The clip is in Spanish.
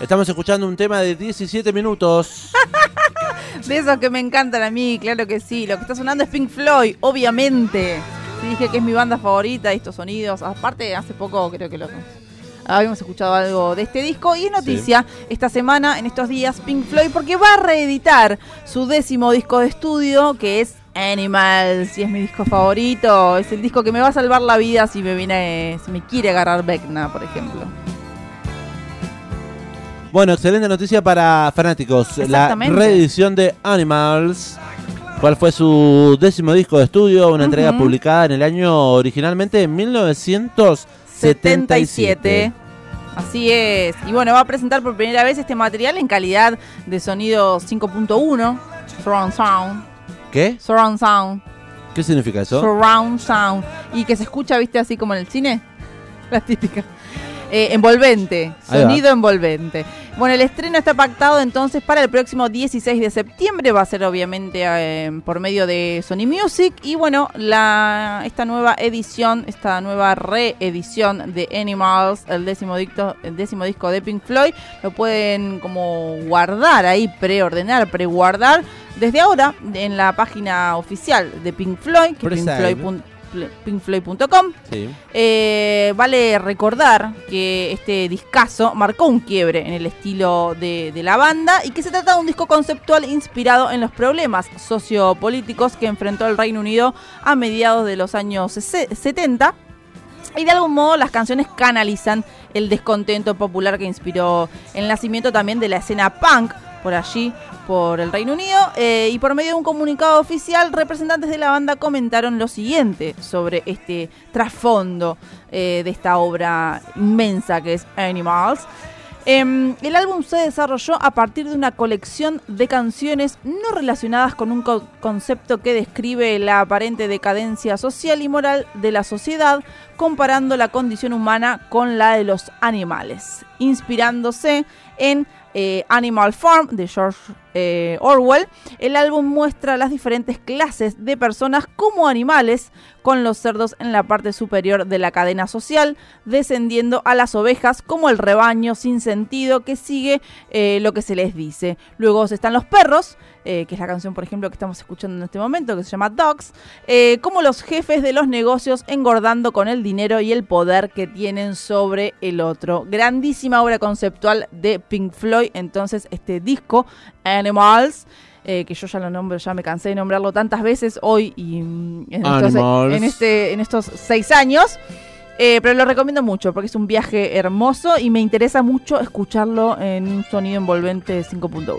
Estamos escuchando un tema de 17 minutos. De esos que me encantan a mí, claro que sí. Lo que está sonando es Pink Floyd, obviamente. dije que es mi banda favorita, estos sonidos. Aparte, hace poco creo que lo habíamos escuchado algo de este disco. Y es noticia esta semana, en estos días, Pink Floyd, porque va a reeditar su décimo disco de estudio, que es Animals, y es mi disco favorito. Es el disco que me va a salvar la vida si me viene, si me quiere agarrar Beckna, por ejemplo. Bueno, excelente noticia para fanáticos. La reedición de Animals. ¿Cuál fue su décimo disco de estudio? Una entrega publicada en el año originalmente en 1977. Así es. Y bueno, va a presentar por primera vez este material en calidad de sonido 5.1, Surround Sound. ¿Qué? Surround Sound. ¿Qué significa eso? Surround Sound. Y que se escucha, viste, así como en el cine. La típica. Eh, envolvente, sonido envolvente. Bueno, el estreno está pactado entonces para el próximo 16 de septiembre, va a ser obviamente eh, por medio de Sony Music y bueno, la, esta nueva edición, esta nueva reedición de Animals, el décimo, el décimo disco de Pink Floyd, lo pueden como guardar ahí, preordenar, preguardar desde ahora en la página oficial de Pink Floyd, que es pinkfloyd.com. Eh, vale recordar que este discazo marcó un quiebre en el estilo de, la banda y que se trata de un disco conceptual inspirado en los problemas sociopolíticos que enfrentó el Reino Unido a mediados de los años 70. Y de algún modo las canciones canalizan el descontento popular que inspiró el nacimiento también de la escena punk por allí, por el Reino Unido, eh, y por medio de un comunicado oficial, representantes de la banda comentaron lo siguiente sobre este trasfondo eh, de esta obra inmensa que es Animals. Em, el álbum se desarrolló a partir de una colección de canciones no relacionadas con un concepto que describe la aparente decadencia social y moral de la sociedad, comparando la condición humana con la de los animales, inspirándose en eh, Animal Farm de George eh, Orwell, el álbum muestra las diferentes clases de personas como animales, con los cerdos en la parte superior de la cadena social, descendiendo a las ovejas como el rebaño sin sentido que sigue eh, lo que se les dice. Luego están los perros, que es la canción, por ejemplo, que estamos escuchando en este momento, que se llama Dogs, como los jefes de los negocios engordando con el dinero y el poder que tienen sobre el otro. Grandísima obra conceptual de Pink Floyd, entonces este disco Animals. Eh, que yo ya lo nombro, ya me cansé de nombrarlo tantas veces hoy y mm, en, estos, en, este, en estos seis años. Eh, pero lo recomiendo mucho porque es un viaje hermoso y me interesa mucho escucharlo en un sonido envolvente 5.1.